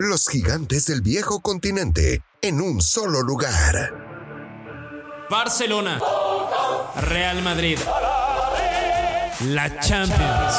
los gigantes del viejo continente en un solo lugar. Barcelona, Real Madrid, la Champions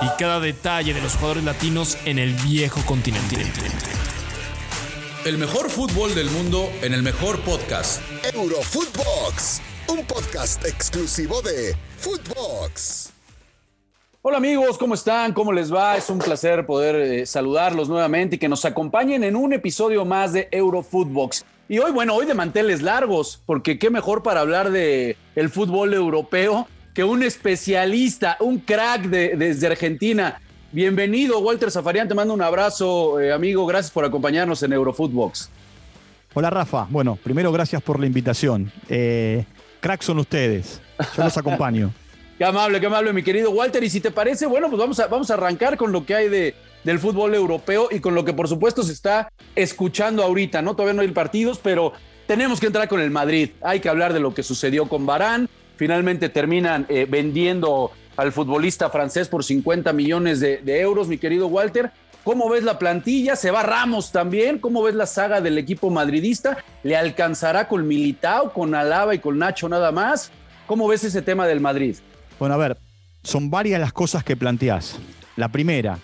y cada detalle de los jugadores latinos en el viejo continente. El mejor fútbol del mundo en el mejor podcast. Eurofootbox, un podcast exclusivo de Footbox. Hola amigos, ¿cómo están? ¿Cómo les va? Es un placer poder eh, saludarlos nuevamente y que nos acompañen en un episodio más de Eurofootbox. Y hoy, bueno, hoy de manteles largos, porque qué mejor para hablar de el fútbol europeo que un especialista, un crack de, desde Argentina. Bienvenido, Walter Zafarian, te mando un abrazo, eh, amigo, gracias por acompañarnos en Eurofootbox. Hola Rafa, bueno, primero gracias por la invitación. Eh, crack son ustedes, yo los acompaño. Qué amable, qué amable, mi querido Walter. Y si te parece, bueno, pues vamos a, vamos a arrancar con lo que hay de, del fútbol europeo y con lo que por supuesto se está escuchando ahorita, ¿no? Todavía no hay partidos, pero tenemos que entrar con el Madrid. Hay que hablar de lo que sucedió con Barán. Finalmente terminan eh, vendiendo al futbolista francés por 50 millones de, de euros, mi querido Walter. ¿Cómo ves la plantilla? Se va Ramos también. ¿Cómo ves la saga del equipo madridista? ¿Le alcanzará con Militao, con Alaba y con Nacho nada más? ¿Cómo ves ese tema del Madrid? Bueno, a ver, son varias las cosas que planteás. La primera,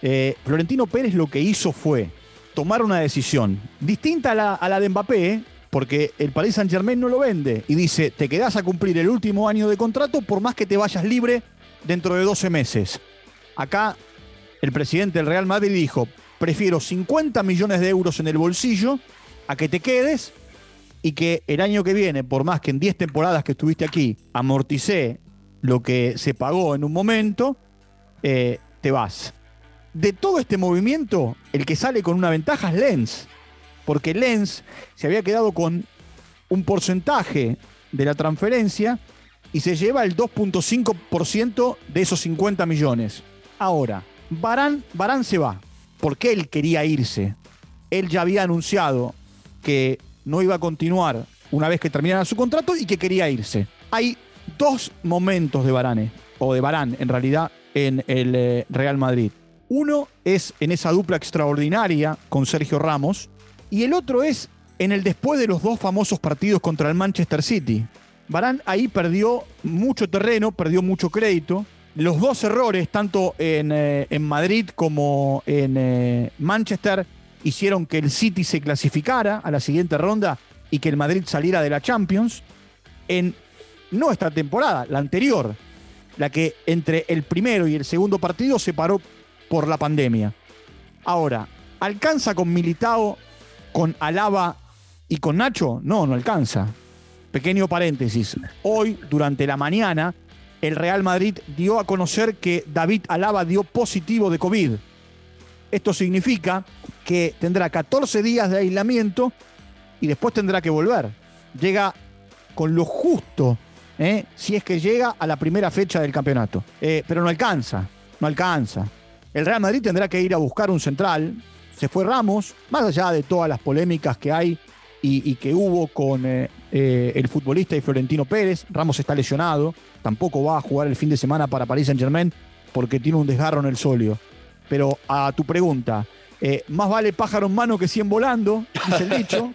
eh, Florentino Pérez lo que hizo fue tomar una decisión distinta a la, de Mbappé, porque el Paris Saint Germain no lo vende y dice, te quedás a cumplir el último año de contrato por más que te vayas libre dentro de 12 meses. Acá el presidente del Real Madrid dijo, prefiero 50 millones de euros en el bolsillo a que te quedes y que el año que viene, por más que en 10 temporadas que estuviste aquí, amorticé lo que se pagó en un momento, eh, te vas. De todo este movimiento, el que sale con una ventaja es Lens, porque Lens se había quedado con un porcentaje de la transferencia y se lleva el 2.5% de esos 50 millones. Ahora, Barán, Barán se va, porque él quería irse. Él ya había anunciado que no iba a continuar una vez que terminara su contrato y que quería irse. Hay dos momentos de Barane, o de Barán en realidad, en el eh, Real Madrid. Uno es en esa dupla extraordinaria con Sergio Ramos, y el otro es en el después de los dos famosos partidos contra el Manchester City. Barán ahí perdió mucho terreno, perdió mucho crédito. Los dos errores, tanto en, eh, Madrid como en eh, Manchester, hicieron que el City se clasificara a la siguiente ronda y que el Madrid saliera de la Champions. En no esta temporada, la anterior, la que entre el primero y el segundo partido se paró por la pandemia. Ahora, ¿alcanza con Militao, con Alaba y con Nacho? No, no alcanza. Pequeño paréntesis. Hoy, durante la mañana, el Real Madrid dio a conocer que David Alaba dio positivo de COVID. Esto significa que tendrá 14 días de aislamiento y después tendrá que volver. Llega con lo justo ¿eh? si es que llega a la primera fecha del campeonato. Eh, pero no alcanza, no alcanza. El Real Madrid tendrá que ir a buscar un central. Se fue Ramos, más allá de todas las polémicas que hay y, que hubo con eh, el futbolista y Florentino Pérez. Ramos está lesionado, tampoco va a jugar el fin de semana para París Saint Germain porque tiene un desgarro en el solio. Pero a tu pregunta, más vale pájaro en mano que 100 volando, dice el dicho.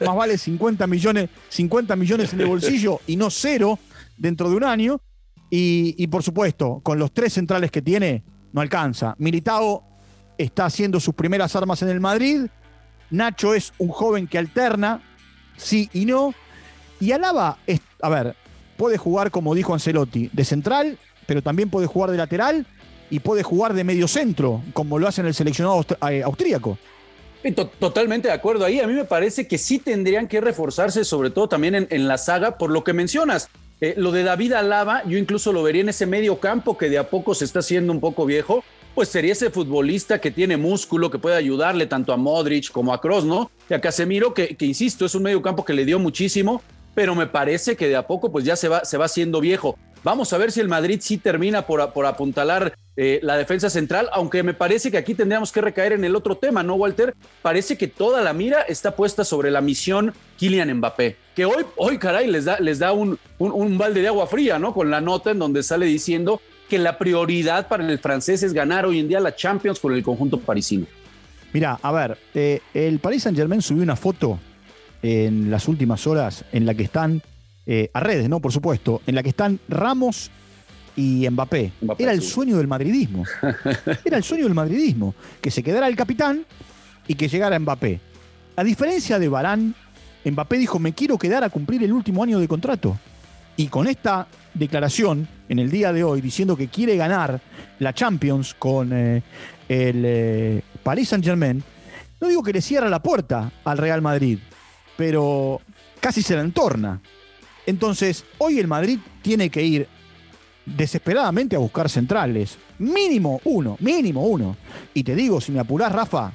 Más vale 50 millones, 50 millones en el bolsillo y no cero dentro de un año. Y, por supuesto, con los tres centrales que tiene, no alcanza. Militao está haciendo sus primeras armas en el Madrid. Nacho es un joven que alterna, sí y no. Y Alaba, a ver, puede jugar, como dijo Ancelotti, de central, pero también puede jugar de lateral y puede jugar de medio centro, como lo hace en el seleccionado eh, austríaco. Totalmente de acuerdo ahí. A mí me parece que sí tendrían que reforzarse, sobre todo también en la saga, por lo que mencionas. Eh, lo de David Alaba, yo incluso lo vería en ese medio campo que de a poco se está haciendo un poco viejo, pues sería ese futbolista que tiene músculo, que puede ayudarle tanto a Modric como a Kroos, ¿no? Y a Casemiro, que, que insisto, es un medio campo que le dio muchísimo, pero me parece que de a poco pues ya se va, se va haciendo viejo. Vamos a ver si el Madrid sí termina por, por apuntalar eh, la defensa central, aunque me parece que aquí tendríamos que recaer en el otro tema, ¿no, Walter? Parece que toda la mira está puesta sobre la misión Kylian Mbappé, que hoy, hoy caray, les da, les da un, un, balde de agua fría, ¿no? Con la nota en donde sale diciendo que la prioridad para el francés es ganar hoy en día la Champions con el conjunto parisino. Mira, a ver, eh, el Paris Saint Germain subió una foto en las últimas horas en la que están, eh, a redes, ¿no? Por supuesto, en la que están Ramos y Mbappé. Mbappé, Era el sí. sueño del madridismo. Era el sueño del madridismo. Que se quedara el capitán y que llegara Mbappé. A diferencia de Barán, Mbappé dijo, me quiero quedar a cumplir el último año de contrato. Y con esta declaración en el día de hoy, diciendo que quiere ganar la Champions con eh, el eh, Paris Saint Germain, no digo que le cierra la puerta al Real Madrid, pero casi se la entorna. Entonces, hoy el Madrid tiene que ir desesperadamente a buscar centrales. Mínimo uno, mínimo uno. Y te digo, si me apurás, Rafa,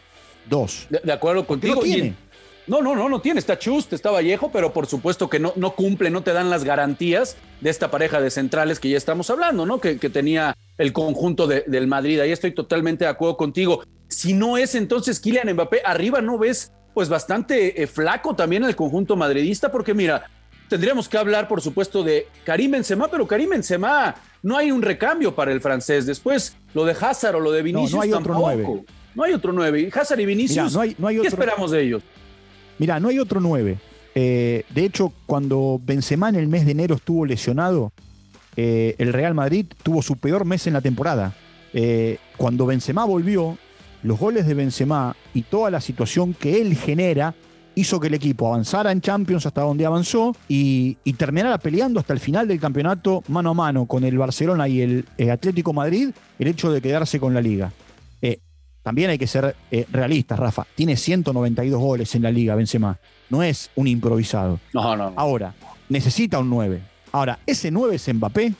dos. De, de acuerdo contigo. no tiene. No, no, no, no tiene. Está Chust, está Vallejo, pero por supuesto que no, no cumple, no te dan las garantías de esta pareja de centrales que ya estamos hablando, ¿no? Que, que tenía el conjunto de- del Madrid. Ahí estoy totalmente de acuerdo contigo. Si no es entonces Kylian Mbappé, arriba no ves pues bastante eh, flaco también el conjunto madridista, porque mira, tendríamos que hablar, por supuesto, de Karim Benzema, pero Karim Benzema no hay un recambio para el francés. Después, lo de Hazard o lo de Vinicius no hay otro tampoco. nueve. No hay otro nueve. Y Hazard y Vinicius, Mirá, no hay- no hay ¿qué otro- esperamos de ellos? Mira, no hay otro 9. de hecho, cuando Benzema en el mes de enero estuvo lesionado, eh, el Real Madrid tuvo su peor mes en la temporada. Eh, cuando Benzema volvió, los goles de Benzema y toda la situación que él genera hizo que el equipo avanzara en Champions hasta donde avanzó y, y terminara peleando hasta el final del campeonato mano a mano con el Barcelona y el, eh, Atlético Madrid el hecho de quedarse con la liga. Eh, también hay que ser eh, realistas, Rafa. Tiene 192 goles en la liga, Benzema. No es un improvisado. No, no, no. Ahora, necesita un 9. Ahora, ese 9 es Mbappé.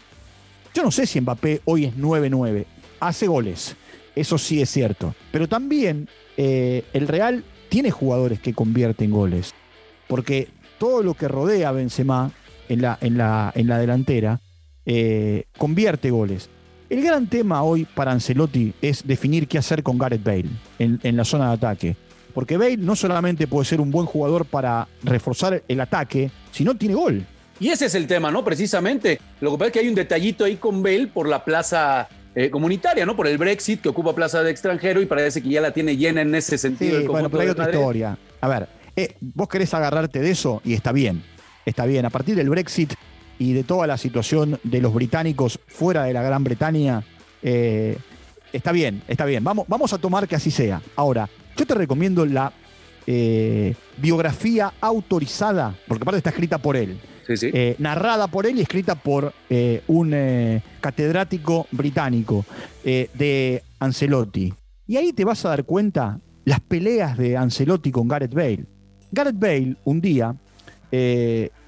Yo no sé si Mbappé hoy es 9-9. Hace goles. Eso sí es cierto. Pero también eh, el Real tiene jugadores que convierten goles. Porque todo lo que rodea a Benzema en la, en la, en la delantera eh, convierte goles. El gran tema hoy para Ancelotti es definir qué hacer con Gareth Bale en, en la zona de ataque. Porque Bale no solamente puede ser un buen jugador para reforzar el ataque, sino tiene gol. Y ese es el tema, ¿no? Precisamente. Lo que pasa es que hay un detallito ahí con Bale por la plaza eh, comunitaria, ¿no? Por el Brexit que ocupa plaza de extranjero y parece que ya la tiene llena en ese sentido. Sí, bueno, pero hay otra Madrid. historia. A ver, eh, vos querés agarrarte de eso y está bien. Está bien. A partir del Brexit y de toda la situación de los británicos fuera de la Gran Bretaña, eh, está bien, está bien. Vamos, vamos a tomar que así sea. Ahora, yo te recomiendo la biografía autorizada, porque aparte está escrita por él. Sí, sí. eh, narrada por él y escrita por eh, un eh, catedrático británico de Ancelotti. Y ahí te vas a dar cuenta las peleas de Ancelotti con Gareth Bale. Gareth Bale un día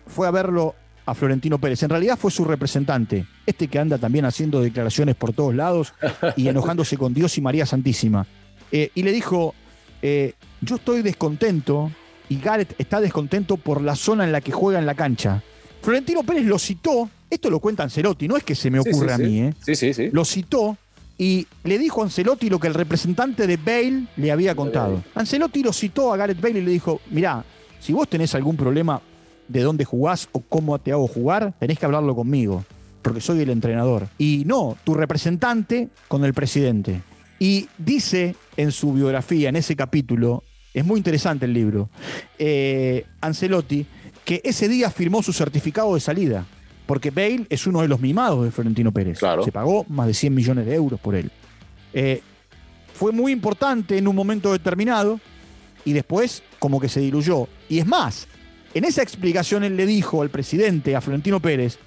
fue a verlo a Florentino Pérez. En realidad fue su representante, este que anda también haciendo declaraciones por todos lados y enojándose con Dios y María Santísima. Y le dijo, yo estoy descontento y Gareth está descontento por la zona en la que juega en la cancha. Florentino Pérez lo citó, esto lo cuenta Ancelotti, no es que se me Sí, sí, a mí, ¿eh? Sí, sí, sí. lo citó y le dijo a Ancelotti lo que el representante de Bale le había contado. Ancelotti lo citó a Gareth Bale y le dijo, mirá, si vos tenés algún problema de dónde jugás o cómo te hago jugar, tenés que hablarlo conmigo, porque soy el entrenador. Y no, tu representante con el presidente. Y dice en su biografía, en ese capítulo, es muy interesante el libro, eh, Ancelotti, que ese día firmó su certificado de salida. Porque Bale es uno de los mimados de Florentino Pérez. Claro. Se pagó más de 100 millones de euros por él. Eh, fue muy importante en un momento determinado y después como que se diluyó. Y es más, en esa explicación él le dijo al presidente, a Florentino Pérez,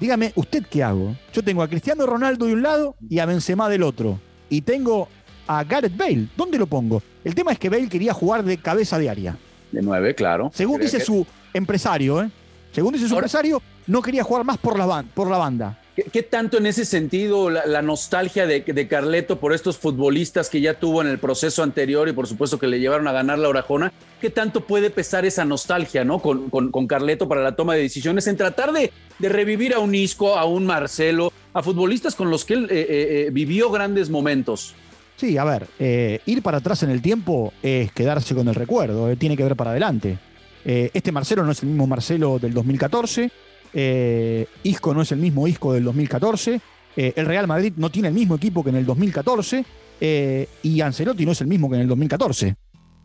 dígame, ¿usted qué hago? Yo tengo a Cristiano Ronaldo de un lado y a Benzema del otro. Y tengo a Gareth Bale. ¿Dónde lo pongo? El tema es que Bale quería jugar de cabeza diaria. De nueve, claro. Según dice que- su empresario, ¿eh? Según dice su Ahora- empresario, no quería jugar más por la, ban- por la banda. ¿Qué, qué tanto en ese sentido la, la nostalgia de, de Carleto por estos futbolistas que ya tuvo en el proceso anterior y por supuesto que le llevaron a ganar la Orajona? ¿Qué tanto puede pesar esa nostalgia ¿no? con, con, con Carleto para la toma de decisiones en tratar de, de revivir a un Isco, a un Marcelo, a futbolistas con los que él eh, eh, eh, vivió grandes momentos? Sí, a ver, eh, ir para atrás en el tiempo es quedarse con el recuerdo, eh, tiene que ver para adelante. Eh, este Marcelo no es el mismo Marcelo del 2014, eh, Isco no es el mismo Isco del 2014, Eh, el Real Madrid no tiene el mismo equipo que en el 2014 eh, y Ancelotti no es el mismo que en el 2014.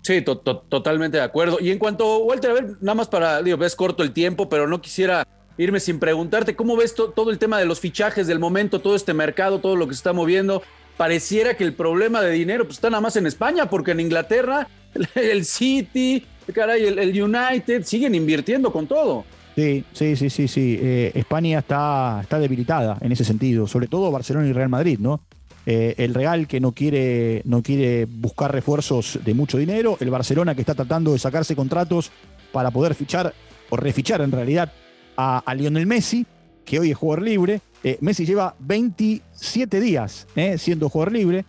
Sí, totalmente de acuerdo. Y en cuanto, Walter, a ver, nada más para, digo, ves corto el tiempo, pero no quisiera irme sin preguntarte, ¿cómo ves todo el tema de los fichajes del momento, todo este mercado, todo lo que se está moviendo? Pareciera que el problema de dinero pues, está nada más en España, porque en Inglaterra el City, caray, el, United siguen invirtiendo con todo. Sí, sí, sí, sí, sí. Eh, España está, está debilitada en ese sentido, sobre todo Barcelona y Real Madrid, ¿no? Eh, el Real que no quiere, no quiere buscar refuerzos de mucho dinero, el Barcelona que está tratando de sacarse contratos para poder fichar o refichar en realidad a, Lionel Messi, que hoy es jugador libre. Eh, Messi lleva 27 días eh, siendo jugador libre.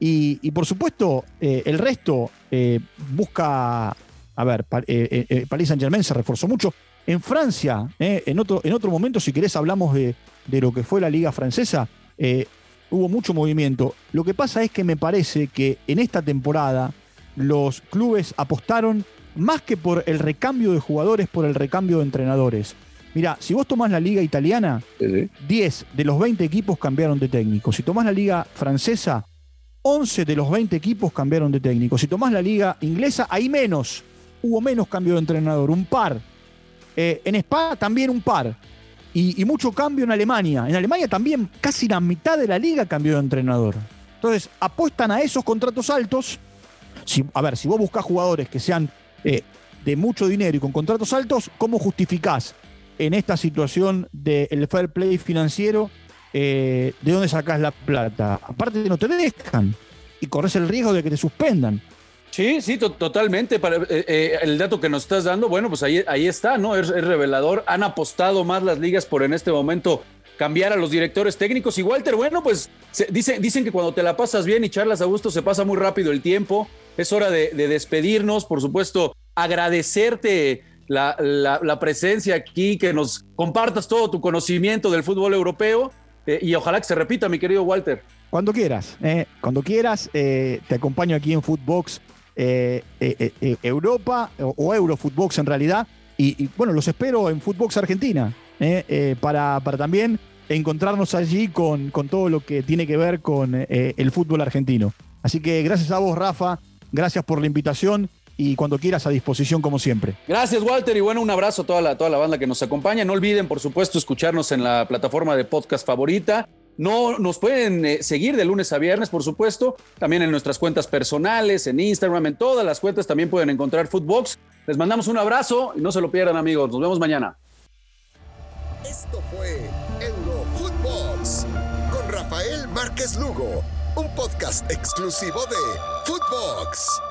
Y, por supuesto, el resto busca. A ver, Paris Saint Germain se reforzó mucho. En Francia, en, otro, en otro momento, si querés, hablamos de, de lo que fue la Liga Francesa hubo mucho movimiento. Lo que pasa es que me parece que en esta temporada los clubes apostaron más que por el recambio de jugadores, por el recambio de entrenadores. Mira, si vos tomás la liga italiana, 10 de los 20 equipos cambiaron de técnico. Si tomás la liga francesa, 11 de los 20 equipos cambiaron de técnico. Si tomás la liga inglesa, hay menos. Hubo menos cambio de entrenador, un par. Eh, en España también un par y, mucho cambio en Alemania. En Alemania también casi la mitad de la liga cambió de entrenador. Entonces, apuestan a esos contratos altos. Si, a ver, si vos buscas jugadores que sean eh, de mucho dinero y con contratos altos, ¿cómo justificás en esta situación del fair play financiero eh, de dónde sacás la plata? Aparte no te dejan y corres el riesgo de que te suspendan. Sí, sí, totalmente. Para, eh, eh, el dato que nos estás dando, bueno, pues ahí, ahí está, ¿no? Es, revelador. Han apostado más las ligas por en este momento cambiar a los directores técnicos. Y Walter, bueno, pues dicen, dicen que cuando te la pasas bien y charlas a gusto se pasa muy rápido el tiempo. Es hora de, despedirnos, por supuesto, agradecerte la, la, presencia aquí, que nos compartas todo tu conocimiento del fútbol europeo eh, y ojalá que se repita, mi querido Walter. Cuando quieras, cuando quieras, te acompaño aquí en Footbox eh, eh, eh, Europa o, Eurofootbox en realidad. Y, bueno, los espero en Footbox Argentina para, para también encontrarnos allí con, con, todo lo que tiene que ver con el fútbol argentino. Así que gracias a vos, Rafa. Gracias por la invitación y cuando quieras a disposición como siempre. Gracias Walter y bueno, un abrazo a toda la, toda la banda que nos acompaña. No olviden, por supuesto, escucharnos en la plataforma de podcast favorita no nos pueden eh, seguir de lunes a viernes, por supuesto, también en nuestras cuentas personales, en Instagram, en todas las cuentas también pueden encontrar Footbox. Les mandamos un abrazo y no se lo pierdan, amigos. Nos vemos mañana. Esto fue Footbox con Rafael Márquez Lugo, un podcast exclusivo de Footbox.